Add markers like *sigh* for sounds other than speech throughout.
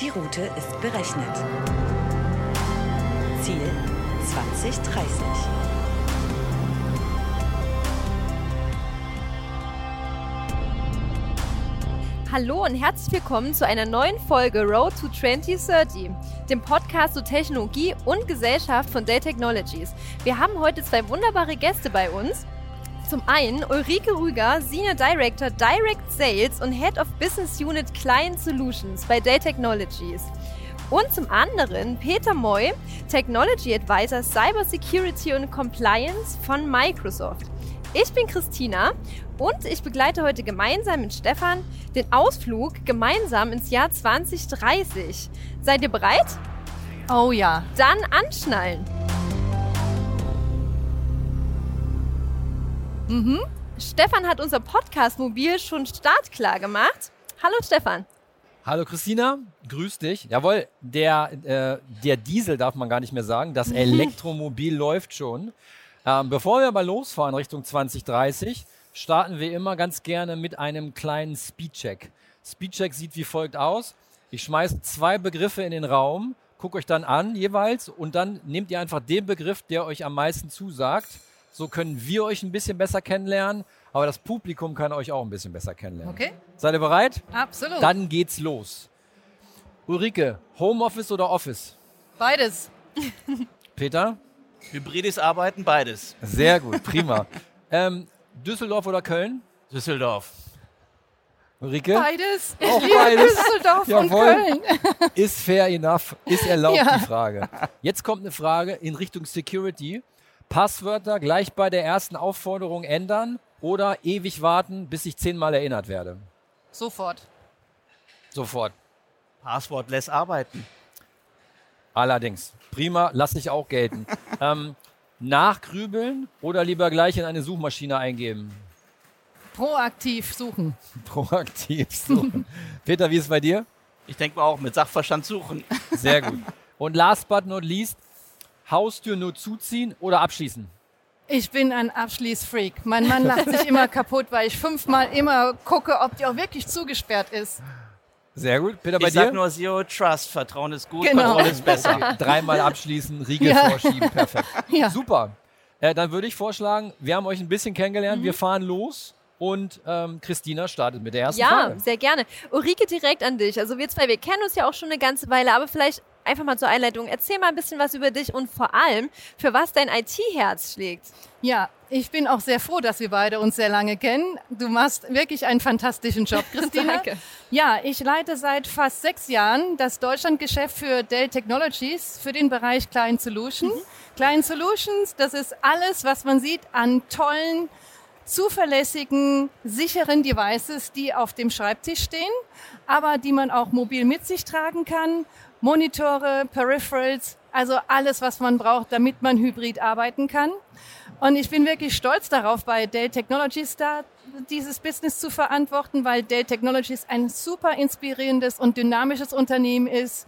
Die Route ist berechnet. Ziel 2030. Hallo und herzlich willkommen zu einer neuen Folge Road to 2030, dem Podcast zu Technologie und Gesellschaft von Dell Technologies. Wir haben heute zwei wunderbare Gäste bei uns. Zum einen Ulrike Rüger, Senior Director Direct Sales und Head of Business Unit Client Solutions bei Dell Technologies. Und zum anderen Peter Moy, Technology Advisor Cyber Security und Compliance von Microsoft. Ich bin Christina und ich begleite heute gemeinsam mit Stefan den Ausflug gemeinsam ins Jahr 2030. Seid ihr bereit? Oh ja. Dann anschnallen. Mhm. Stefan hat unser Podcast-Mobil schon startklar gemacht. Hallo Stefan. Hallo Christina, grüß dich. Jawohl, der, äh, der Diesel darf man gar nicht mehr sagen. Das *laughs* Elektromobil läuft schon. Ähm, bevor wir aber losfahren Richtung 2030, starten wir immer ganz gerne mit einem kleinen Speedcheck. Speedcheck sieht wie folgt aus. Ich schmeiße zwei Begriffe in den Raum, gucke euch dann an jeweils und dann nehmt ihr einfach den Begriff, der euch am meisten zusagt. So können wir euch ein bisschen besser kennenlernen, aber das Publikum kann euch auch ein bisschen besser kennenlernen. Okay. Seid ihr bereit? Absolut. Dann geht's los. Ulrike, Homeoffice oder Office? Beides. Peter? Hybrides Arbeiten, beides. Sehr gut, prima. ähm, Düsseldorf oder Köln? Düsseldorf. Ulrike? Beides. Ich Auch liebe beides. Düsseldorf und Jawohl. Köln. Ist fair enough, ist erlaubt Ja. die Frage. Jetzt kommt eine Frage in Richtung Security. Passwörter gleich bei der ersten Aufforderung ändern oder ewig warten, bis ich zehnmal erinnert werde? Sofort. Sofort. Passwort lässt arbeiten. Allerdings. Prima, lasse ich auch gelten. *laughs* ähm, nachgrübeln oder lieber gleich in eine Suchmaschine eingeben? Proaktiv suchen. *laughs* Proaktiv suchen. Peter, wie ist es bei dir? Ich denke mal auch mit Sachverstand suchen. Sehr gut. Und last but not least, Haustür nur zuziehen oder abschließen? Ich bin ein Abschließfreak. Mein Mann lacht sich immer *laughs* kaputt, weil ich fünfmal immer gucke, ob die auch wirklich zugesperrt ist. Sehr gut. Peter, bei ich sag dir? nur Zero Trust. Vertrauen ist gut, Genau. Kontrolle ist besser. Okay, dreimal abschließen, Riegel *laughs* Ja. vorschieben, perfekt. *laughs* Ja. Super. Äh, dann würde ich vorschlagen, wir haben euch ein bisschen kennengelernt, Mhm. wir fahren los und ähm, Christina startet mit der ersten Ja, Frage. sehr gerne. Ulrike, direkt an dich. Also wir zwei, wir kennen uns ja auch schon eine ganze Weile, aber vielleicht einfach mal zur Einleitung. Erzähl mal ein bisschen was über dich und vor allem, für was dein IT-Herz schlägt. Ja, ich bin auch sehr froh, dass wir beide uns sehr lange kennen. Du machst wirklich einen fantastischen Job, *laughs* Christina. Danke. Ja, ich leite seit fast sechs Jahren das Deutschlandgeschäft für Dell Technologies für den Bereich Client Solution. Client Solutions, das ist alles, was man sieht an tollen, zuverlässigen, sicheren Devices, die auf dem Schreibtisch stehen, aber die man auch mobil mit sich tragen kann. Monitore, Peripherals, also alles, was man braucht, damit man hybrid arbeiten kann. Und ich bin wirklich stolz darauf, bei Dell Technologies da dieses Business zu verantworten, weil Dell Technologies ein super inspirierendes und dynamisches Unternehmen ist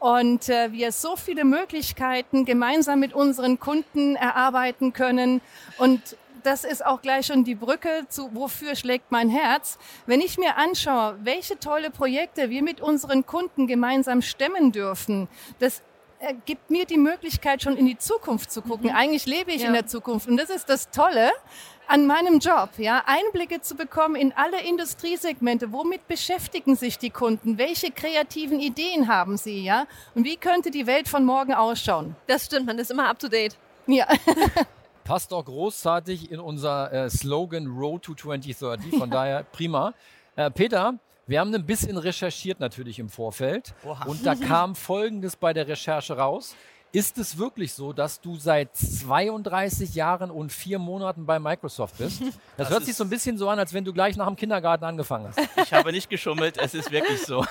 und äh, wir so viele Möglichkeiten gemeinsam mit unseren Kunden erarbeiten können. Und das ist auch gleich schon die Brücke zu, wofür schlägt mein Herz. Wenn ich mir anschaue, welche tolle Projekte wir mit unseren Kunden gemeinsam stemmen dürfen, das gibt mir die Möglichkeit, schon in die Zukunft zu gucken. Eigentlich lebe ich Ja. in der Zukunft und das ist das Tolle an meinem Job, ja, Einblicke zu bekommen in alle Industriesegmente. Womit beschäftigen sich die Kunden? Welche kreativen Ideen haben sie, ja? Und wie könnte die Welt von morgen ausschauen? Das stimmt, man ist immer up to date. Ja, *laughs* Passt doch großartig in unser äh, Slogan Road to 2030, von *laughs* daher prima. Äh, Peter, wir haben ein bisschen recherchiert natürlich im Vorfeld Oha. und da *laughs* kam Folgendes bei der Recherche raus. Ist es wirklich so, dass du seit 32 Jahren und vier Monaten bei Microsoft bist? *laughs* Das, Das hört sich so ein bisschen so an, als wenn du gleich nach dem Kindergarten angefangen hast. Ich habe nicht geschummelt, es ist wirklich so.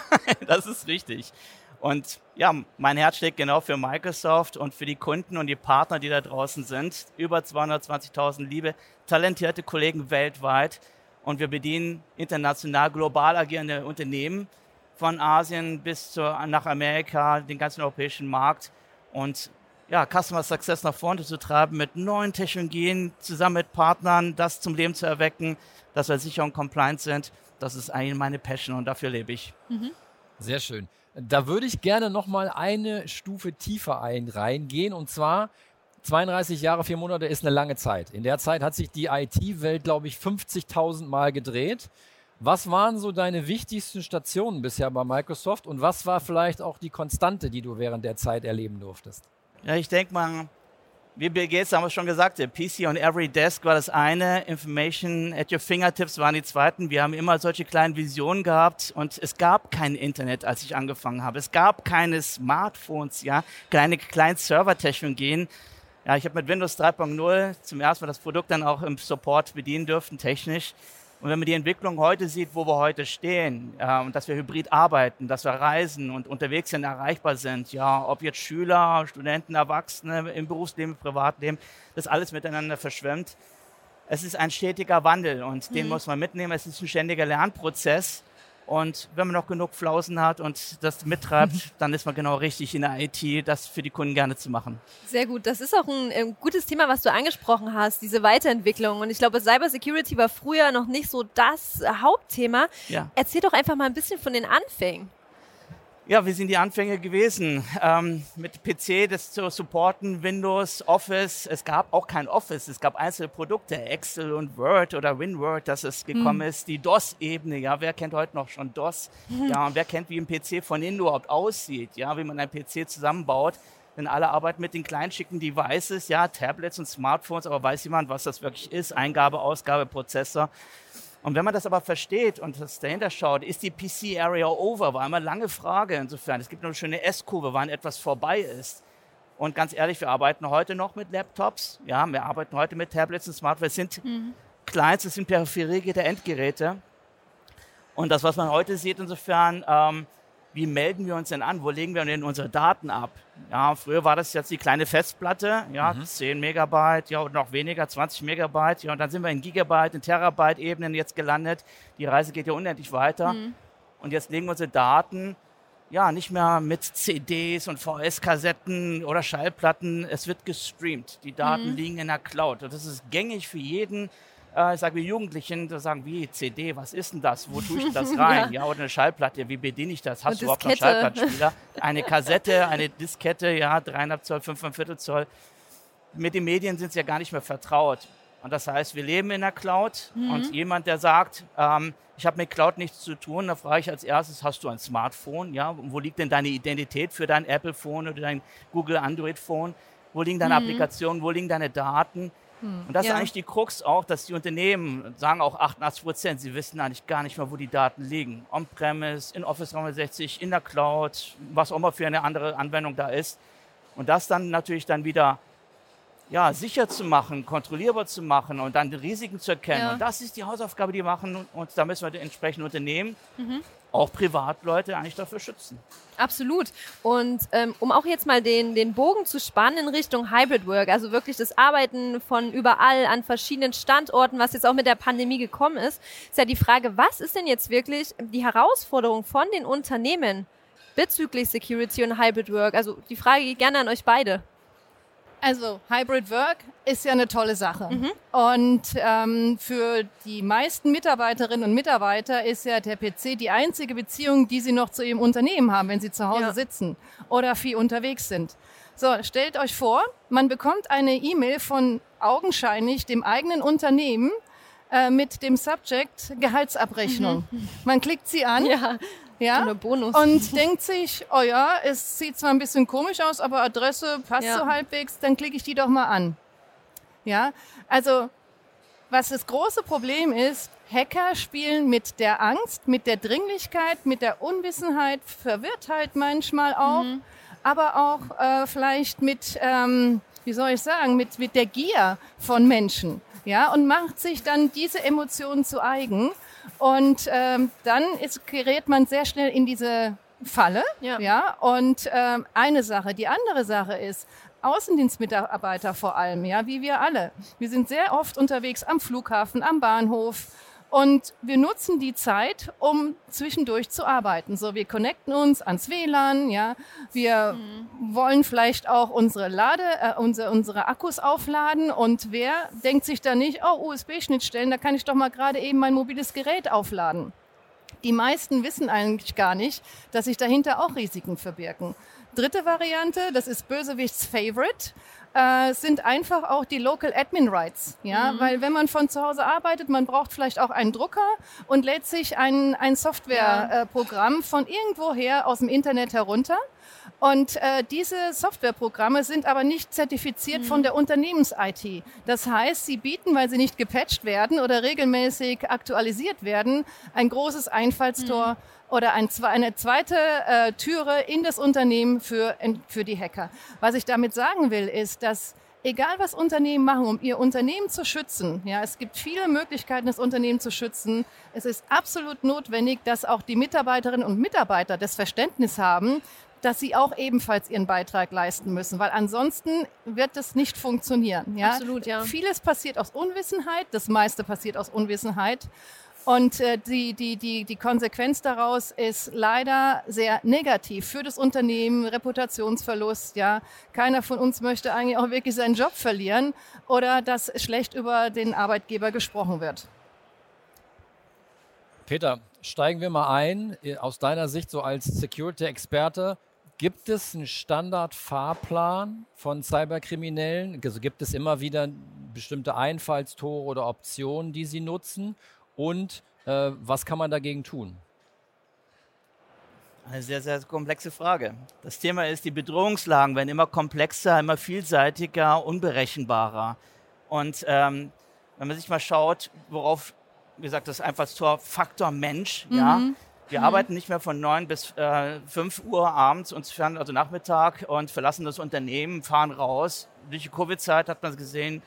Das ist richtig. Und ja, mein Herz schlägt genau für Microsoft und für die Kunden und die Partner, die da draußen sind. Über 220.000 liebe, talentierte Kollegen weltweit. Und wir bedienen international, global agierende Unternehmen von Asien bis zu, nach Amerika, den ganzen europäischen Markt. Und ja, Customer Success nach vorne zu treiben mit neuen Technologien, zusammen mit Partnern, das zum Leben zu erwecken, dass wir sicher und compliant sind. Das ist eigentlich meine Passion und dafür lebe ich. Sehr schön. Da würde ich gerne noch mal eine Stufe tiefer ein, reingehen und zwar 32 Jahre, vier Monate ist eine lange Zeit. In der Zeit hat sich die IT-Welt, glaube ich, 50.000 Mal gedreht. Was waren so deine wichtigsten Stationen bisher bei Microsoft und was war vielleicht auch die Konstante, die du während der Zeit erleben durftest? Ja, ich denke mal, wie Bill Gates wir schon gesagt, der PC on every desk war das eine, Information at your fingertips waren die zweiten. Wir haben immer solche kleinen Visionen gehabt und es gab kein Internet, als ich angefangen habe. Es gab keine Smartphones, ja, keine kleinen Servertechnologien. Ja, ich habe mit Windows 3.0 zum ersten Mal das Produkt dann auch im Support bedienen dürfen, technisch. Und wenn man die Entwicklung heute sieht, wo wir heute stehen, äh, und dass wir hybrid arbeiten, dass wir reisen und unterwegs sind, erreichbar sind, ja, ob jetzt Schüler, Studenten, Erwachsene im Berufsleben, im Privatleben, das alles miteinander verschwimmt. Es ist ein stetiger Wandel und mhm. den muss man mitnehmen. Es ist ein ständiger Lernprozess. Und wenn man noch genug Flausen hat und das mittreibt, *laughs* dann ist man genau richtig in der IT, das für die Kunden gerne zu machen. Sehr gut. Das ist auch ein, ein ähm, gutes Thema, was du angesprochen hast, diese Weiterentwicklung. Und ich glaube, Cybersecurity war früher noch nicht so das Hauptthema. Ja. Erzähl doch einfach mal ein bisschen von den Anfängen. Ja, wie sind die Anfänge gewesen? Ähm, mit PC das zu supporten, Windows, Office. Es gab auch kein Office, es gab einzelne Produkte, Excel und Word oder WinWord, dass es gekommen hm. ist. Die DOS-Ebene, ja, wer kennt heute noch schon DOS? Hm. *laughs* Ja, und wer kennt, wie ein PC von innen überhaupt aussieht? Ja, wie man ein PC zusammenbaut. Denn alle arbeiten mit den kleinen schicken Devices, ja, Tablets und Smartphones, aber weiß jemand, was das wirklich ist? Eingabe, Ausgabe, Prozessor. Und wenn man das aber versteht und das dahinter schaut, ist die PC Area over, war immer lange Frage insofern. Es gibt noch eine schöne S-Kurve, wann etwas vorbei ist. Und ganz ehrlich, wir arbeiten heute noch mit Laptops, ja, wir arbeiten heute mit Tablets und Smartphones. Es sind mhm. Clients, es sind Peripherie der Endgeräte. Und das, was man heute sieht, insofern, ähm, wie melden wir uns denn an? Wo legen wir denn unsere Daten ab? Ja, früher war das jetzt die kleine Festplatte, ja, mhm. 10 Megabyte, ja, und noch weniger, 20 Megabyte, ja, und dann sind wir in Gigabyte, in Terabyte-Ebenen jetzt gelandet. Die Reise geht ja unendlich weiter. Mhm. Und jetzt legen wir unsere Daten, ja, nicht mehr mit CDs und VS-Kassetten oder Schallplatten. Es wird gestreamt. Die Daten mhm. liegen in der Cloud. Und das ist gängig für jeden äh, ich sage, wir Jugendlichen, da sagen, wie CD, was ist denn das? Wo tue ich denn das *laughs* rein? ja. ja. oder eine Schallplatte, wie bediene ich das? Hast du überhaupt einen Schallplattenspieler? *laughs* Eine Kassette, eine Diskette, ja, dreieinhalb Zoll, fünfeinviertel Zoll. Mit den Medien sind sie ja gar nicht mehr vertraut. Und das heißt, wir leben in der Cloud mhm. und jemand, der sagt, ähm, ich habe mit Cloud nichts zu tun, da frage ich als erstes, hast du ein Smartphone? Ja, wo liegt denn deine Identität für dein Apple-Phone oder dein Google Android-Phone? Wo liegen deine mhm. Applikationen? Wo liegen deine Daten? Hm, und das ja. ist eigentlich die Krux auch, dass die Unternehmen, sagen auch 88 Prozent, sie wissen eigentlich gar nicht mehr, wo die Daten liegen. On-Premise, in Office 360, in der Cloud, was auch immer für eine andere Anwendung da ist. Und das dann natürlich dann wieder ja, sicher zu machen, kontrollierbar zu machen und dann die Risiken zu erkennen. Ja. Und das ist die Hausaufgabe, die wir machen. Und da müssen wir die entsprechenden Unternehmen, mhm. auch Privatleute, eigentlich dafür schützen. Absolut. Und ähm, um auch jetzt mal den, den Bogen zu spannen in Richtung Hybrid Work, also wirklich das Arbeiten von überall an verschiedenen Standorten, was jetzt auch mit der Pandemie gekommen ist, ist ja die Frage, was ist denn jetzt wirklich die Herausforderung von den Unternehmen bezüglich Security und Hybrid Work? Also die Frage geht gerne an euch beide. Also Hybrid Work ist ja eine tolle Sache. Mhm. Und ähm, für die meisten Mitarbeiterinnen und Mitarbeiter ist ja der PC die einzige Beziehung, die sie noch zu ihrem Unternehmen haben, wenn sie zu Hause ja. sitzen oder viel unterwegs sind. So, stellt euch vor, man bekommt eine E-Mail von augenscheinlich dem eigenen Unternehmen äh, mit dem Subject Gehaltsabrechnung. Mhm. Man klickt sie an. Ja ja? Bonus. Und *laughs* denkt sich, oh ja, es sieht zwar ein bisschen komisch aus, aber Adresse passt ja. so halbwegs, dann klicke ich die doch mal an. Ja, also was das große Problem ist, Hacker spielen mit der Angst, mit der Dringlichkeit, mit der Unwissenheit, Verwirrtheit manchmal auch, mhm. aber auch äh, vielleicht mit, ähm, wie soll ich sagen, mit, mit der Gier von Menschen. Ja, und macht sich dann diese Emotionen zu eigen und ähm, dann ist, gerät man sehr schnell in diese Falle. Ja. ja? Und ähm, eine Sache. Die andere Sache ist, Außendienstmitarbeiter vor allem, ja, wie wir alle. Wir sind sehr oft unterwegs am Flughafen, am Bahnhof, und wir nutzen die Zeit, um zwischendurch zu arbeiten. So, wir connecten uns ans WLAN, ja. Wir mhm. wollen vielleicht auch unsere Lade, äh, unsere, unsere Akkus aufladen. Und wer denkt sich da nicht, oh, USB-Schnittstellen, da kann ich doch mal gerade eben mein mobiles Gerät aufladen. Die meisten wissen eigentlich gar nicht, dass sich dahinter auch Risiken verbirgen. Dritte Variante, das ist Bösewichts Favorite, äh, sind einfach auch die Local Admin Rights. Ja, mhm. weil wenn man von zu Hause arbeitet, man braucht vielleicht auch einen Drucker und lädt sich ein, ein Softwareprogramm ja. äh, von irgendwoher aus dem Internet herunter. Und äh, diese Softwareprogramme sind aber nicht zertifiziert mhm. von der Unternehmens-IT. Das heißt, sie bieten, weil sie nicht gepatcht werden oder regelmäßig aktualisiert werden, ein großes Einfallstor mhm. oder ein, eine zweite äh, Türe in das Unternehmen für, für die Hacker. Was ich damit sagen will, ist, dass egal was Unternehmen machen, um ihr Unternehmen zu schützen, ja, es gibt viele Möglichkeiten, das Unternehmen zu schützen. Es ist absolut notwendig, dass auch die Mitarbeiterinnen und Mitarbeiter das Verständnis haben, dass sie auch ebenfalls ihren Beitrag leisten müssen, weil ansonsten wird das nicht funktionieren. Ja? Absolut, ja. Vieles passiert aus Unwissenheit, das meiste passiert aus Unwissenheit. Und äh, die, die, die, die Konsequenz daraus ist leider sehr negativ für das Unternehmen, Reputationsverlust. Ja, keiner von uns möchte eigentlich auch wirklich seinen Job verlieren oder dass schlecht über den Arbeitgeber gesprochen wird. Peter, steigen wir mal ein. Aus deiner Sicht so als Security-Experte, Gibt es einen Standardfahrplan von Cyberkriminellen? Also gibt es immer wieder bestimmte Einfallstore oder Optionen, die sie nutzen? Und äh, was kann man dagegen tun? Eine sehr, sehr komplexe Frage. Das Thema ist, die Bedrohungslagen werden immer komplexer, immer vielseitiger, unberechenbarer. Und ähm, wenn man sich mal schaut, worauf, wie gesagt, das Einfallstor Faktor Mensch, mhm. ja, wir mhm. arbeiten nicht mehr von 9 bis äh, 5 Uhr abends, uns fern, also Nachmittag und verlassen das Unternehmen, fahren raus. Durch die Covid-Zeit hat man gesehen,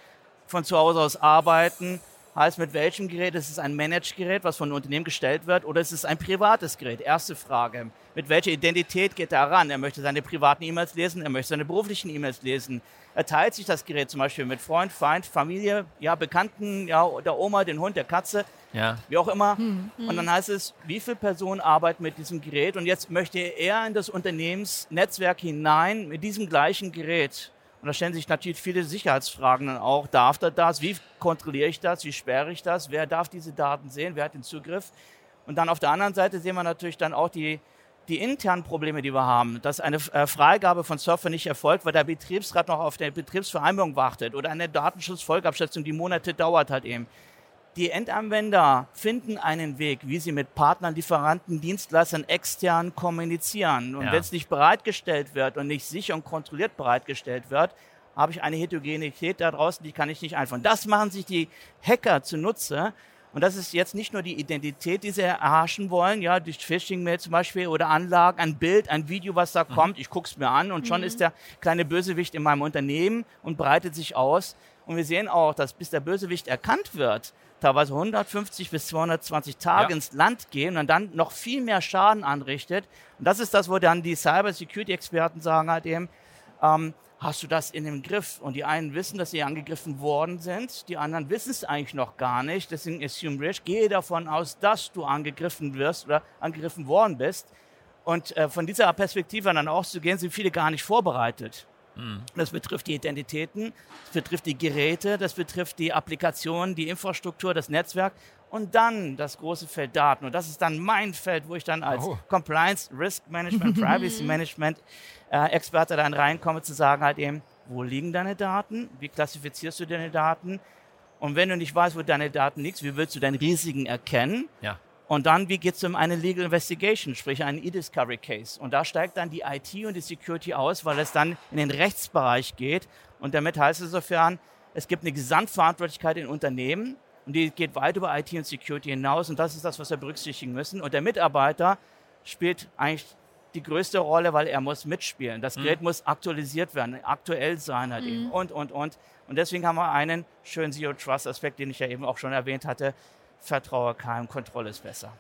von zu Hause aus arbeiten. Heißt, mit welchem Gerät? Ist es ein Managed-Gerät, was von einem Unternehmen gestellt wird, oder ist es ein privates Gerät? Erste Frage. Mit welcher Identität geht er ran? Er möchte seine privaten E-Mails lesen, er möchte seine beruflichen E-Mails lesen. Er teilt sich das Gerät zum Beispiel mit Freund, Feind, Familie, ja, Bekannten, ja, der Oma, den Hund, der Katze ja. wie auch immer. Hm, hm. Und dann heißt es, wie viele Personen arbeiten mit diesem Gerät und jetzt möchte er in das Unternehmensnetzwerk hinein mit diesem gleichen Gerät. Und da stellen sich natürlich viele Sicherheitsfragen dann auch. Darf er das? Wie kontrolliere ich das? Wie sperre ich das? Wer darf diese Daten sehen? Wer hat den Zugriff? Und dann auf der anderen Seite sehen wir natürlich dann auch die, die internen Probleme, die wir haben, dass eine äh, Freigabe von Software nicht erfolgt, weil der Betriebsrat noch auf der Betriebsvereinbarung wartet oder eine Datenschutzfolgeabschätzung, die Monate dauert halt eben. Die Endanwender finden einen Weg, wie sie mit Partnern, Lieferanten, Dienstleistern extern kommunizieren. Und ja. wenn es nicht bereitgestellt wird und nicht sicher und kontrolliert bereitgestellt wird, habe ich eine Heterogenität da draußen, die kann ich nicht einführen. Das machen sich die Hacker zunutze. Und das ist jetzt nicht nur die Identität, die sie erhaschen wollen, ja, durch Phishing-Mail zum Beispiel oder Anlagen, ein Bild, ein Video, was da mhm. kommt. Ich gucke es mir an und schon mhm. ist der kleine Bösewicht in meinem Unternehmen und breitet sich aus. Und wir sehen auch, dass bis der Bösewicht erkannt wird, teilweise 150 bis 220 Tage ja. ins Land gehen und dann noch viel mehr Schaden anrichtet. Und das ist das, wo dann die Cyber-Security-Experten sagen halt eben, ähm, hast du das in dem Griff? Und die einen wissen, dass sie angegriffen worden sind, die anderen wissen es eigentlich noch gar nicht. Deswegen Assume Rich, gehe davon aus, dass du angegriffen wirst oder angegriffen worden bist. Und äh, von dieser Perspektive dann auszugehen, sind viele gar nicht vorbereitet. Mhm. Das betrifft die Identitäten, das betrifft die Geräte, das betrifft die Applikationen, die Infrastruktur, das Netzwerk und dann das große Feld Daten. Und das ist dann mein Feld, wo ich dann als oh. Compliance, Risk Management, *laughs* Privacy Management äh, Experte dann reinkomme, zu sagen halt eben, wo liegen deine Daten? Wie klassifizierst du deine Daten? Und wenn du nicht weißt, wo deine Daten liegen, wie willst du deine Risiken erkennen? Ja. Und dann, wie geht es um eine Legal Investigation, sprich einen E-Discovery Case? Und da steigt dann die IT und die Security aus, weil es dann in den Rechtsbereich geht. Und damit heißt es insofern, es gibt eine Gesamtverantwortlichkeit in Unternehmen und die geht weit über IT und Security hinaus. Und das ist das, was wir berücksichtigen müssen. Und der Mitarbeiter spielt eigentlich die größte Rolle, weil er muss mitspielen. Das mhm. Gerät muss aktualisiert werden, aktuell sein halt mhm. eben und, und, und. Und deswegen haben wir einen schönen Zero Trust Aspekt, den ich ja eben auch schon erwähnt hatte, vertraue keinem, Kontrolle ist besser.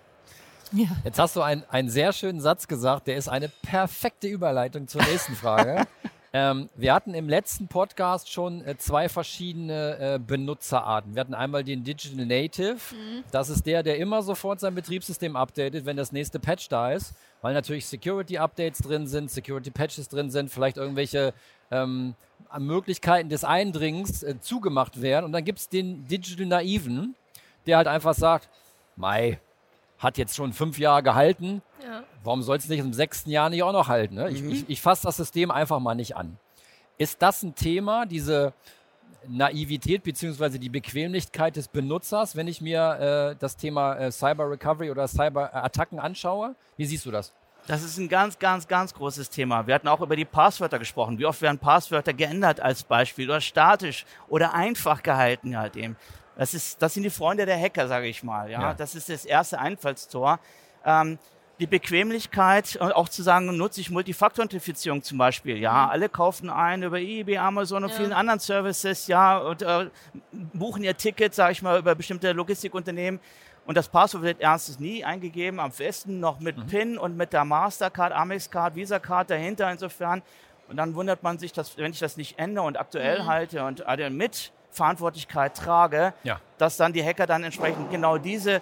Ja. Jetzt hast du ein, einen sehr schönen Satz gesagt, der ist eine perfekte Überleitung zur nächsten Frage. *laughs* ähm, wir hatten im letzten Podcast schon äh, zwei verschiedene äh, Benutzerarten. Wir hatten einmal den Digital Native. Mhm. Das ist der, der immer sofort sein Betriebssystem updatet, wenn das nächste Patch da ist, weil natürlich Security-Updates drin sind, Security-Patches drin sind, vielleicht irgendwelche ähm, Möglichkeiten des Eindringens äh, zugemacht werden. Und dann gibt es den Digital Naiven der halt einfach sagt, Mai, hat jetzt schon fünf Jahre gehalten. Ja. Warum soll es nicht im sechsten Jahr nicht auch noch halten? Ne? Ich, ich, ich fasse das System einfach mal nicht an. Ist das ein Thema, diese Naivität bzw. die Bequemlichkeit des Benutzers, wenn ich mir äh, das Thema äh, Cyber Recovery oder Cyber-Attacken anschaue? Wie siehst du das? Das ist ein ganz, ganz, ganz großes Thema. Wir hatten auch über die Passwörter gesprochen. Wie oft werden Passwörter geändert als Beispiel oder statisch oder einfach gehalten halt eben. Das, ist, das sind die Freunde der Hacker, sage ich mal. Ja? Ja. Das ist das erste Einfallstor. Ähm, die Bequemlichkeit und auch zu sagen, nutze ich Multifaktor-Authentifizierung zum Beispiel. Ja, alle kaufen ein über eBay, Amazon und Ja. vielen anderen Services, ja, und äh, buchen ihr Ticket, sage ich mal, über bestimmte Logistikunternehmen. Und das Passwort wird erstens nie eingegeben, am besten noch mit PIN und mit der Mastercard, Amex-Card, Visa-Card dahinter insofern. Und dann wundert man sich, dass wenn ich das nicht ändere und aktuell halte und äh, mit Verantwortlichkeit trage, Ja. dass dann die Hacker dann entsprechend genau diese,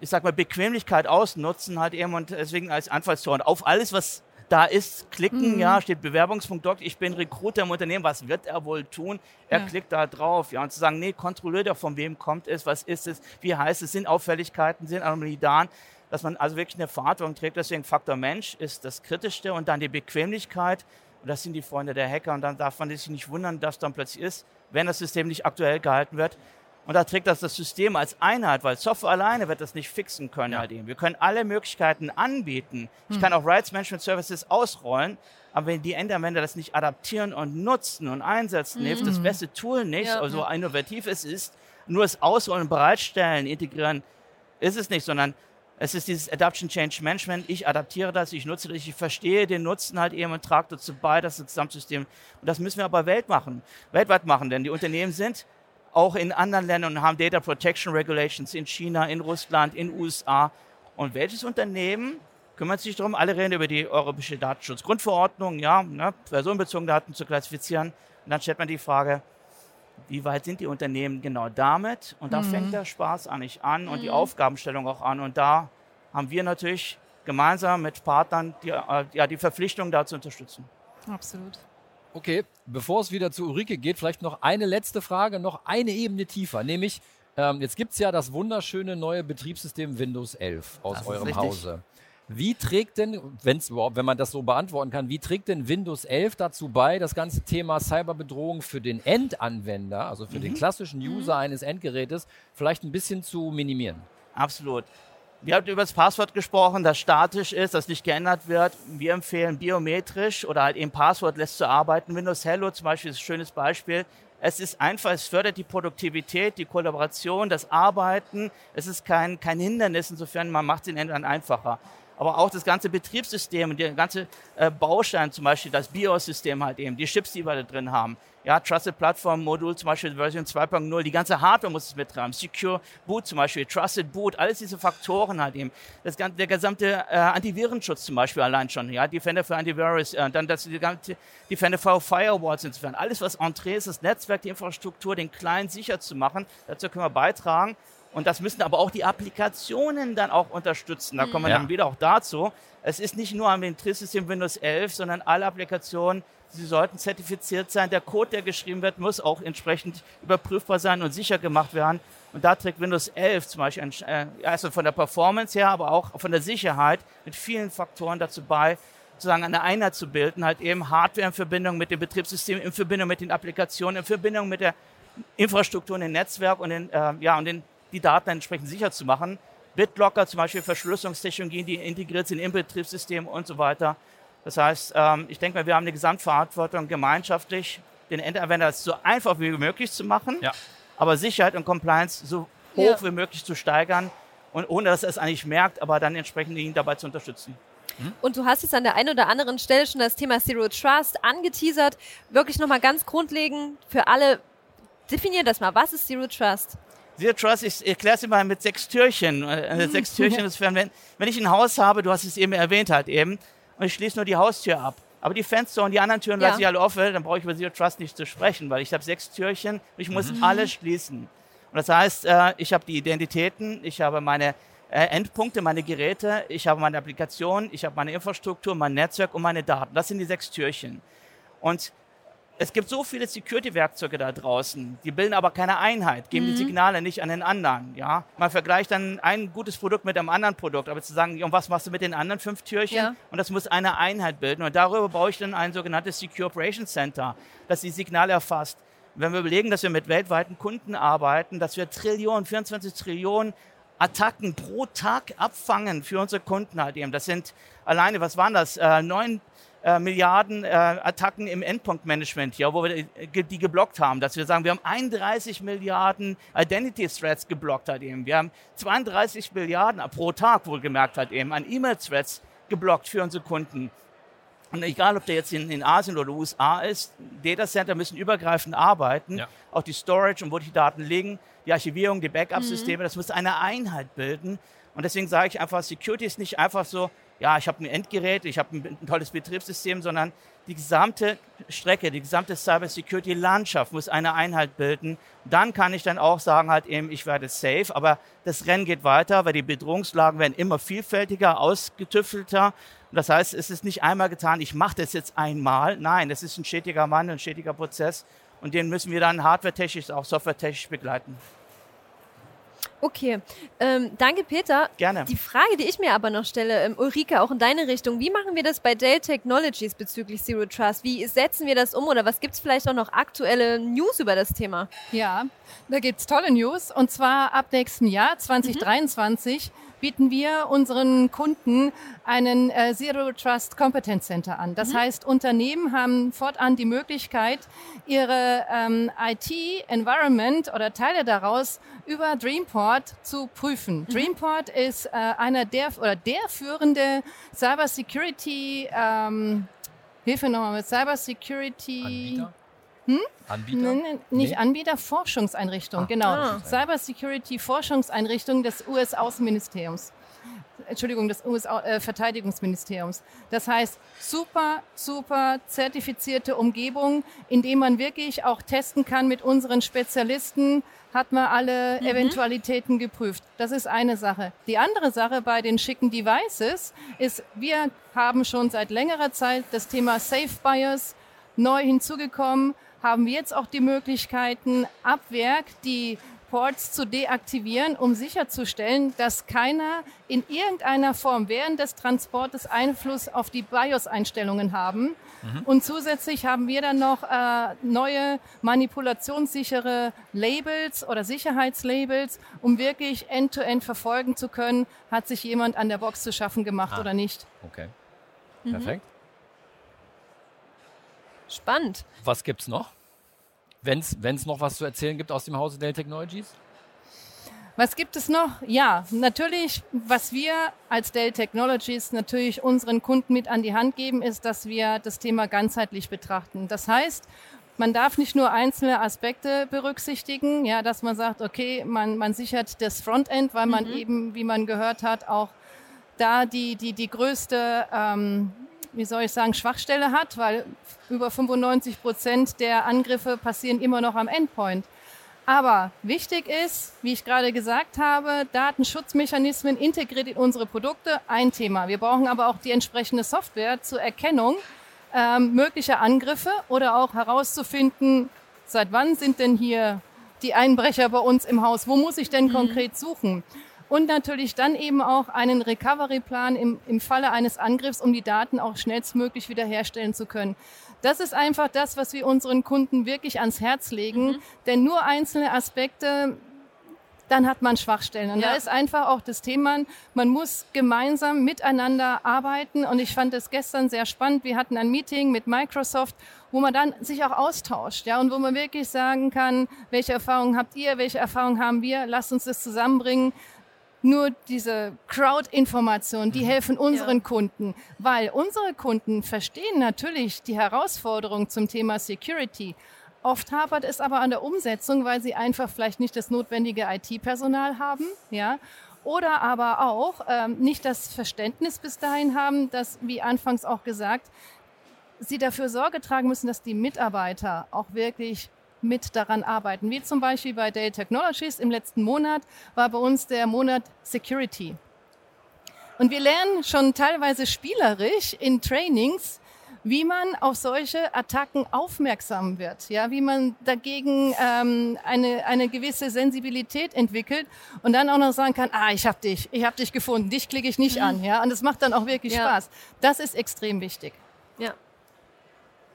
ich sag mal, Bequemlichkeit ausnutzen halt eben und deswegen als Anfallstor. Und auf alles, was da ist, klicken, ja, steht Bewerbungspunkt Doc, ich bin Recruiter im Unternehmen, was wird er wohl tun? Er Ja. klickt da drauf, ja, und zu sagen, nee, kontrolliert doch, von wem kommt es, was ist es, wie heißt es, sind Auffälligkeiten, sind Anomalien da, dass man also wirklich eine Verantwortung trägt. Deswegen Faktor Mensch ist das Kritischste und dann die Bequemlichkeit. Und das sind die Freunde der Hacker. Und dann darf man sich nicht wundern, dass dann plötzlich ist, wenn das System nicht aktuell gehalten wird. Und da trägt das das System als Einheit, weil Software alleine wird das nicht fixen können. Halt eben. Wir können alle Möglichkeiten anbieten. Ich kann auch Rights Management Services ausrollen, aber wenn die Endanwender das nicht adaptieren und nutzen und einsetzen, hilft das beste Tool nicht, Ja. also so innovativ es ist, nur das Ausrollen, Bereitstellen, Integrieren ist es nicht, sondern es ist dieses Adaption Change Management. Ich adaptiere das, ich nutze das, ich verstehe den Nutzen halt eben und trage dazu bei, dass das Gesamtsystem. Und das müssen wir aber Welt machen, weltweit machen, denn die Unternehmen sind auch in anderen Ländern und haben Data Protection Regulations in China, in Russland, in USA. Und welches Unternehmen kümmert sich darum? Alle reden über die Europäische Datenschutzgrundverordnung, ja, ne, personenbezogene Daten zu klassifizieren. Und dann stellt man die Frage, wie weit sind die Unternehmen genau damit? Und da fängt der Spaß eigentlich an und die Aufgabenstellung auch an. Und da haben wir natürlich gemeinsam mit Partnern die, äh, ja, die Verpflichtung, da zu unterstützen. Absolut. Okay, bevor es wieder zu Ulrike geht, vielleicht noch eine letzte Frage, noch eine Ebene tiefer, nämlich ähm, jetzt gibt es ja das wunderschöne neue Betriebssystem Windows 11 aus eurem richtig. Hause. Wie trägt denn, wenn's wenn man das so beantworten kann, wie trägt denn Windows 11 dazu bei, das ganze Thema Cyberbedrohung für den Endanwender, also für Mhm. den klassischen User eines Endgerätes, vielleicht ein bisschen zu minimieren? Absolut. Wir haben über das Passwort gesprochen, das statisch ist, das nicht geändert wird. Wir empfehlen biometrisch oder halt eben passwortless zu arbeiten. Windows Hello zum Beispiel ist ein schönes Beispiel. Es ist einfach, es fördert die Produktivität, die Kollaboration, das Arbeiten. Es ist kein, kein Hindernis, insofern man macht den Ändern einfacher. Aber auch das ganze Betriebssystem und der ganze äh, Baustein, zum Beispiel das BIOS-System halt eben, die Chips, die wir da drin haben. Ja, Trusted Platform Modul, zum Beispiel Version 2.0, die ganze Hardware muss es mittragen. Secure Boot zum Beispiel, Trusted Boot, alles diese Faktoren halt eben. Das, gan- der gesamte äh, Antivirenschutz zum Beispiel allein schon, ja, Defender für Antivirus, äh, dann das die ganze Defender für Firewalls insofern. Alles, was Entree ist, das Netzwerk, die Infrastruktur, den Client sicher zu machen, dazu können wir beitragen. Und das müssen aber auch die Applikationen dann auch unterstützen. Da kommen wir Ja. dann wieder auch dazu. Es ist nicht nur am Betriebssystem Windows 11, sondern alle Applikationen, sie sollten zertifiziert sein. Der Code, der geschrieben wird, muss auch entsprechend überprüfbar sein und sicher gemacht werden. Und da trägt Windows 11 zum Beispiel, ein, äh, also von der Performance her, aber auch von der Sicherheit mit vielen Faktoren dazu bei, sozusagen eine Einheit zu bilden, halt eben Hardware in Verbindung mit dem Betriebssystem, in Verbindung mit den Applikationen, in Verbindung mit der Infrastruktur und dem Netzwerk und, den, äh, ja, und den, die Daten entsprechend sicher zu machen. BitLocker zum Beispiel, Verschlüsselungstechnologien, die integriert sind im Betriebssystem und so weiter. Das heißt, ähm, ich denke mal, wir haben eine Gesamtverantwortung, gemeinschaftlich den Endanwender so einfach wie möglich zu machen, Ja. aber Sicherheit und Compliance so hoch Ja. wie möglich zu steigern und ohne dass er es eigentlich merkt, aber dann entsprechend ihn dabei zu unterstützen. Und du hast jetzt an der einen oder anderen Stelle schon das Thema Zero Trust angeteasert. Wirklich nochmal ganz grundlegend für alle. Definier das mal. Was ist Zero Trust? Zero Trust, ich erkläre es immer mit sechs Türchen. Äh, *laughs* sechs Türchen ist, wenn, wenn ich ein Haus habe, du hast es eben erwähnt halt eben, und ich schließe nur die Haustür ab. Aber die Fenster und die anderen Türen Ja. lasse ich alle offen, dann brauche ich über Zero Trust nicht zu sprechen, weil ich habe sechs Türchen und ich muss alles schließen. Und das heißt, äh, ich habe die Identitäten, ich habe meine äh, Endpunkte, meine Geräte, ich habe meine Applikation, ich habe meine Infrastruktur, mein Netzwerk und meine Daten. Das sind die sechs Türchen. Und es gibt so viele Security-Werkzeuge da draußen, die bilden aber keine Einheit, geben die Signale nicht an den anderen. Ja? Man vergleicht dann ein gutes Produkt mit einem anderen Produkt, aber zu sagen, und was machst du mit den anderen fünf Türchen? Ja. Und das muss eine Einheit bilden. Und darüber baue ich dann ein sogenanntes Secure Operations Center, das die Signale erfasst. Wenn wir überlegen, dass wir mit weltweiten Kunden arbeiten, dass wir Trillionen, 24 Trillionen Attacken pro Tag abfangen für unsere Kunden halt eben. Das sind alleine, was waren das? Äh, neun äh, Milliarden äh, Attacken im Endpunktmanagement, ja, wo wir die, die geblockt haben. Dass wir sagen, wir haben 31 Milliarden Identity Threats geblockt halt eben. Wir haben 32 Milliarden pro Tag wohlgemerkt halt eben an E-Mail Threats geblockt für unsere Kunden. Und egal, ob der jetzt in, in Asien oder USA ist, Data Center müssen übergreifend arbeiten. Ja. Auch die Storage und wo die Daten liegen, die Archivierung, die Backup-Systeme, das muss eine Einheit bilden. Und deswegen sage ich einfach, Security ist nicht einfach so, ja, ich habe ein Endgerät, ich habe ein, tolles Betriebssystem, sondern die gesamte Strecke, die gesamte Cybersecurity-Landschaft muss eine Einheit bilden. Dann kann ich dann auch sagen, halt eben, ich werde safe, aber das Rennen geht weiter, weil die Bedrohungslagen werden immer vielfältiger, ausgetüffelter. Das heißt, es ist nicht einmal getan, ich mache das jetzt einmal. Nein, das ist ein stetiger Wandel, ein stetiger Prozess. Und den müssen wir dann hardware-technisch, auch software-technisch begleiten. Okay, ähm, danke Peter. Gerne. Die Frage, die ich mir aber noch stelle, ähm, Ulrike, auch in deine Richtung, wie machen wir das bei Dell Technologies bezüglich Zero Trust? Wie setzen wir das um oder was gibt es vielleicht auch noch aktuelle News über das Thema? Ja, da gibt's tolle News. Und zwar ab nächstem Jahr, 2023, bieten wir unseren Kunden einen äh, Zero Trust Competence Center an. Das heißt, Unternehmen haben fortan die Möglichkeit, ihre ähm, IT-Environment oder Teile daraus über Dreamport zu prüfen. Dreamport ist äh, einer der oder der führende Cyber Security ähm, Hilfe nochmal mit Cyber Security. Anbieter? Anbieter? Nein, nicht Nee? Anbieter, Forschungseinrichtung, Ah. genau. Ah. Cyber Security Forschungseinrichtung des US-Außenministeriums. Entschuldigung, des US-Verteidigungsministeriums. Das heißt, super, super zertifizierte Umgebung, in dem man wirklich auch testen kann mit unseren Spezialisten, hat man alle Eventualitäten geprüft. Das ist eine Sache. Die andere Sache bei den schicken Devices ist, wir haben schon seit längerer Zeit das Thema Safe Bias neu hinzugekommen, haben wir jetzt auch die Möglichkeiten, ab Werk die Ports zu deaktivieren, um sicherzustellen, dass keiner in irgendeiner Form während des Transportes Einfluss auf die BIOS-Einstellungen haben. Und zusätzlich haben wir dann noch äh, neue manipulationssichere Labels oder Sicherheitslabels, um wirklich end-to-end verfolgen zu können, hat sich jemand an der Box zu schaffen gemacht Ah. oder nicht. Okay. Perfekt. Spannend. Was gibt's noch? Wenn es noch was zu erzählen gibt aus dem Hause Dell Technologies? Was gibt es noch? Ja, natürlich, was wir als Dell Technologies natürlich unseren Kunden mit an die Hand geben, ist, dass wir das Thema ganzheitlich betrachten. Das heißt, man darf nicht nur einzelne Aspekte berücksichtigen, ja, dass man sagt, okay, man, man sichert das Frontend, weil man eben, wie man gehört hat, auch da die, die, die größte, ähm, wie soll ich sagen, Schwachstelle hat, weil über 95 Prozent der Angriffe passieren immer noch am Endpoint. Aber wichtig ist, wie ich gerade gesagt habe, Datenschutzmechanismen integriert in unsere Produkte, ein Thema. Wir brauchen aber auch die entsprechende Software zur Erkennung ähm, möglicher Angriffe oder auch herauszufinden, seit wann sind denn hier die Einbrecher bei uns im Haus, wo muss ich denn konkret suchen? Und natürlich dann eben auch einen Recovery-Plan im, im Falle eines Angriffs, um die Daten auch schnellstmöglich wiederherstellen zu können. Das ist einfach das, was wir unseren Kunden wirklich ans Herz legen. Denn nur einzelne Aspekte, dann hat man Schwachstellen. Und Ja. da ist einfach auch das Thema, man muss gemeinsam miteinander arbeiten. Und ich fand es gestern sehr spannend. Wir hatten ein Meeting mit Microsoft, wo man dann sich auch austauscht, ja, und wo man wirklich sagen kann, welche Erfahrungen habt ihr, welche Erfahrungen haben wir, lasst uns das zusammenbringen. Nur diese Crowd-Informationen, die helfen unseren Kunden, weil unsere Kunden verstehen natürlich die Herausforderung zum Thema Security. Oft hapert es aber an der Umsetzung, weil sie einfach vielleicht nicht das notwendige IT-Personal haben, ja, oder aber auch ähm, nicht das Verständnis bis dahin haben, dass, wie anfangs auch gesagt, sie dafür Sorge tragen müssen, dass die Mitarbeiter auch wirklich mit daran arbeiten. Wie zum Beispiel bei Dell Technologies im letzten Monat war bei uns der Monat Security. Und wir lernen schon teilweise spielerisch in Trainings, wie man auf solche Attacken aufmerksam wird, ja, wie man dagegen ähm, eine, eine gewisse Sensibilität entwickelt und dann auch noch sagen kann, ah, ich habe dich, ich habe dich gefunden, dich klicke ich nicht mhm. an, ja, und es macht dann auch wirklich ja. Spaß. Das ist extrem wichtig. Ja.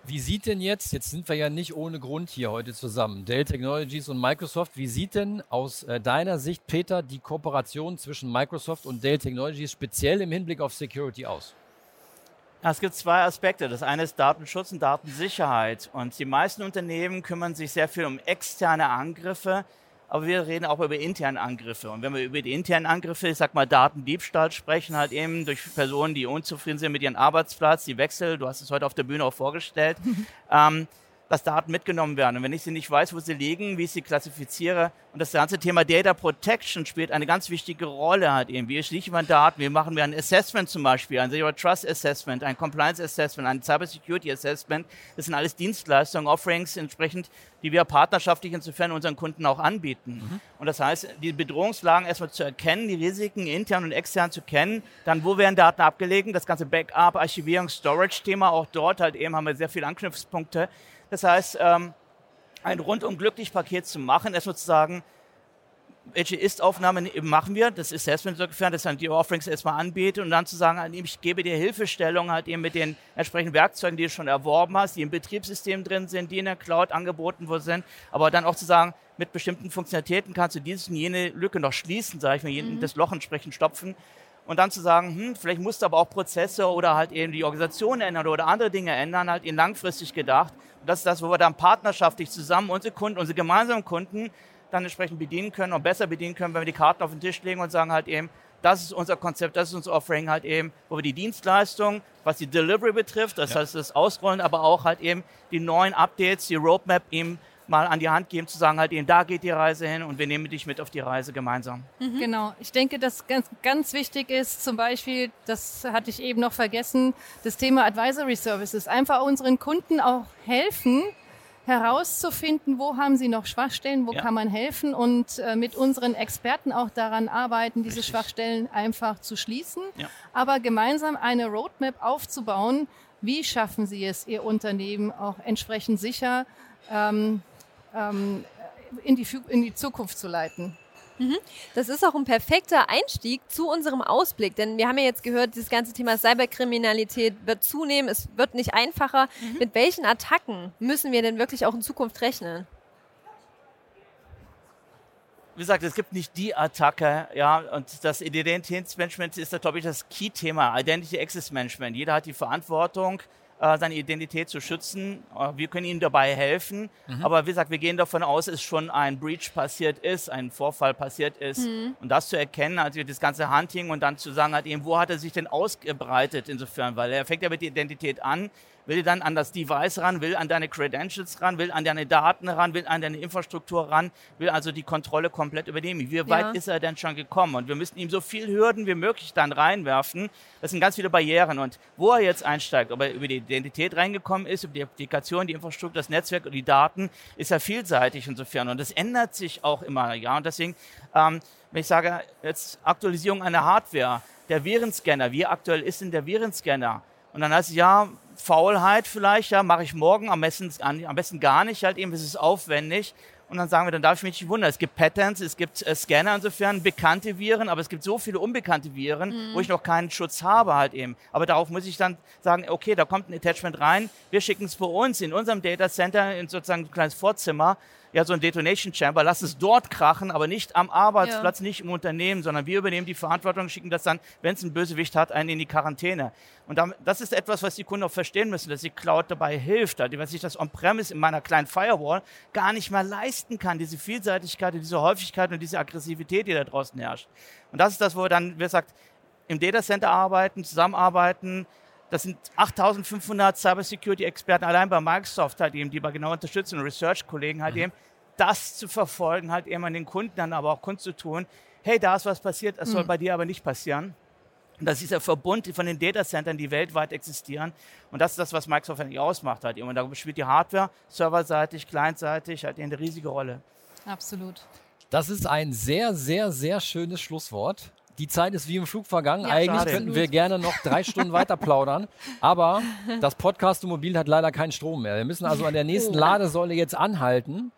Wie sieht denn jetzt, jetzt sind wir ja nicht ohne Grund hier heute zusammen, Dell Technologies und Microsoft, wie sieht denn aus äh, deiner Sicht, Peter, die Kooperation zwischen Microsoft und Dell Technologies speziell im Hinblick auf Security aus? Es gibt zwei Aspekte. Das eine ist Datenschutz und Datensicherheit. Und die meisten Unternehmen kümmern sich sehr viel um externe Angriffe, aber wir reden auch über interne Angriffe. Und wenn wir über die internen Angriffe, ich sag mal Datendiebstahl sprechen, halt eben durch Personen, die unzufrieden sind mit ihrem Arbeitsplatz, die Wechsel, du hast es heute auf der Bühne auch vorgestellt, *laughs* ähm, dass Daten mitgenommen werden. Und wenn ich sie nicht weiß, wo sie liegen, wie ich sie klassifiziere, und das ganze Thema Data Protection spielt eine ganz wichtige Rolle halt eben. Wie schließe man Daten? Wie machen wir ein Assessment zum Beispiel, ein Zero Trust Assessment, ein Compliance Assessment, ein Cyber Security Assessment. Das sind alles Dienstleistungen, Offerings entsprechend, die wir partnerschaftlich insofern unseren Kunden auch anbieten. Mhm. Und das heißt, die Bedrohungslagen erstmal zu erkennen, die Risiken intern und extern zu kennen, dann wo werden Daten abgelegen, das ganze Backup, Archivierung, Storage-Thema, auch dort halt eben haben wir sehr viele Anknüpfungspunkte das heißt, ähm, ein rundum glücklich Paket zu machen, erstmal zu sagen, welche Ist-Aufnahme machen wir, das Assessment insofern, dass dann die Offerings erstmal anbiete und dann zu sagen, ich gebe dir Hilfestellung halt eben mit den entsprechenden Werkzeugen, die du schon erworben hast, die im Betriebssystem drin sind, die in der Cloud angeboten worden sind, aber dann auch zu sagen, mit bestimmten Funktionalitäten kannst du diese und jene Lücke noch schließen, sage ich mal, mhm. das Loch entsprechend stopfen und dann zu sagen, hm, vielleicht musst du aber auch Prozesse oder halt eben die Organisation ändern oder andere Dinge ändern, halt in langfristig gedacht. Und das ist das, wo wir dann partnerschaftlich zusammen unsere Kunden, unsere gemeinsamen Kunden dann entsprechend bedienen können und besser bedienen können, wenn wir die Karten auf den Tisch legen und sagen halt eben, das ist unser Konzept, das ist unser Offering halt eben, wo wir die Dienstleistung, was die Delivery betrifft, das ja. heißt das Ausrollen, aber auch halt eben die neuen Updates, die Roadmap eben mal an die Hand geben, zu sagen, halt eben, da geht die Reise hin und wir nehmen dich mit auf die Reise gemeinsam. Mhm. Genau. Ich denke, dass ganz, ganz wichtig ist, zum Beispiel, das hatte ich eben noch vergessen, das Thema Advisory Services. Einfach unseren Kunden auch helfen, herauszufinden, wo haben sie noch Schwachstellen, wo ja. kann man helfen und äh, mit unseren Experten auch daran arbeiten, diese Richtig. Schwachstellen einfach zu schließen, ja. aber gemeinsam eine Roadmap aufzubauen, wie schaffen sie es, ihr Unternehmen auch entsprechend sicher ähm, ähm, in, die, in die Zukunft zu leiten. Mhm. Das ist auch ein perfekter Einstieg zu unserem Ausblick, denn wir haben ja jetzt gehört, dieses ganze Thema Cyberkriminalität wird zunehmen, es wird nicht einfacher. Mhm. Mit welchen Attacken müssen wir denn wirklich auch in Zukunft rechnen? Wie gesagt, es gibt nicht die Attacke, ja, und das Identitätsmanagement ist da, glaube ich, das Key-Thema, Identity Access Management. Jeder hat die Verantwortung, äh, seine Identität zu schützen. Äh, wir können ihnen dabei helfen. Mhm. Aber wie gesagt, wir gehen davon aus, dass schon ein Breach passiert ist, ein Vorfall passiert ist. Mhm. Und das zu erkennen, also das ganze Hunting und dann zu sagen, halt eben, wo hat er sich denn ausgebreitet insofern, weil er fängt ja mit der Identität an will dann an das Device ran, will an deine Credentials ran, will an deine Daten ran, will an deine Infrastruktur ran, will also die Kontrolle komplett übernehmen. Wie weit ja. ist er denn schon gekommen? Und wir müssen ihm so viel Hürden wie möglich dann reinwerfen. Das sind ganz viele Barrieren. Und wo er jetzt einsteigt, ob er über die Identität reingekommen ist, über die Applikation, die Infrastruktur, das Netzwerk und die Daten, ist er vielseitig insofern. Und das ändert sich auch immer. Ja, und deswegen, ähm, wenn ich sage, jetzt Aktualisierung einer Hardware, der Virenscanner, wie aktuell ist denn der Virenscanner? Und dann heißt es, ja, Faulheit vielleicht, ja, mache ich morgen, am besten, am besten gar nicht, halt eben, es ist aufwendig. Und dann sagen wir, dann darf ich mich nicht wundern. Es gibt Patterns, es gibt äh, Scanner insofern, bekannte Viren, aber es gibt so viele unbekannte Viren, mhm. wo ich noch keinen Schutz habe halt eben. Aber darauf muss ich dann sagen, okay, da kommt ein Attachment rein, wir schicken es für uns in unserem Data Center in sozusagen ein kleines Vorzimmer ja, so ein Detonation Chamber, lass es dort krachen, aber nicht am Arbeitsplatz, ja. nicht im Unternehmen, sondern wir übernehmen die Verantwortung, schicken das dann, wenn es einen Bösewicht hat, einen in die Quarantäne. Und damit, das ist etwas, was die Kunden auch verstehen müssen, dass die Cloud dabei hilft, dass ich das On-Premise in meiner kleinen Firewall gar nicht mehr leisten kann, diese Vielseitigkeit, diese Häufigkeit und diese Aggressivität, die da draußen herrscht. Und das ist das, wo wir dann, wie gesagt, im Data Center arbeiten, zusammenarbeiten, das sind 8500 Cybersecurity-Experten allein bei Microsoft halt eben, die wir genau unterstützen, Research-Kollegen halt mhm. eben, das zu verfolgen, halt eben an den Kunden dann aber auch Kunst zu tun. Hey, da ist was passiert, das mhm. soll bei dir aber nicht passieren. Und das ist der Verbund von den Datacentern, die weltweit existieren. Und das ist das, was Microsoft eigentlich ausmacht halt. Und da spielt die Hardware serverseitig, clientseitig halt eine riesige Rolle. Absolut. Das ist ein sehr, sehr, sehr schönes Schlusswort. Die Zeit ist wie im Flug vergangen. Ja, Eigentlich schade. könnten wir gerne noch drei Stunden weiter plaudern. Aber das Podcast-Mobil hat leider keinen Strom mehr. Wir müssen also an der nächsten Oh. Ladesäule jetzt anhalten.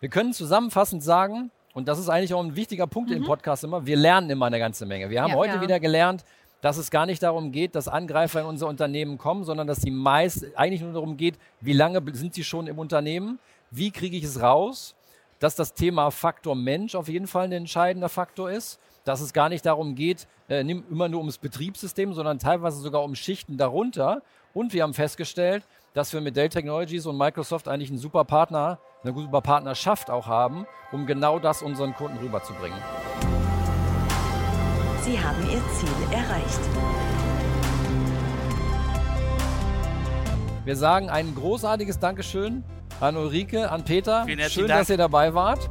Wir können zusammenfassend sagen, und das ist eigentlich auch ein wichtiger Punkt im Podcast immer, wir lernen immer eine ganze Menge. Wir haben Ja. heute Ja. wieder gelernt, dass es gar nicht darum geht, dass Angreifer in unser Unternehmen kommen, sondern dass die meist eigentlich nur darum geht, wie lange sind sie schon im Unternehmen, wie kriege ich es raus, dass das Thema Faktor Mensch auf jeden Fall ein entscheidender Faktor ist, dass es gar nicht darum geht, äh, immer nur ums Betriebssystem, sondern teilweise sogar um Schichten darunter. Und wir haben festgestellt, dass wir mit Dell Technologies und Microsoft eigentlich einen super Partner, eine super Partnerschaft auch haben, um genau das unseren Kunden rüberzubringen. Sie haben Ihr Ziel erreicht. Wir sagen ein großartiges Dankeschön an Ulrike, an Peter. Vielen herzlichen Schön, Dank. dass ihr dabei wart.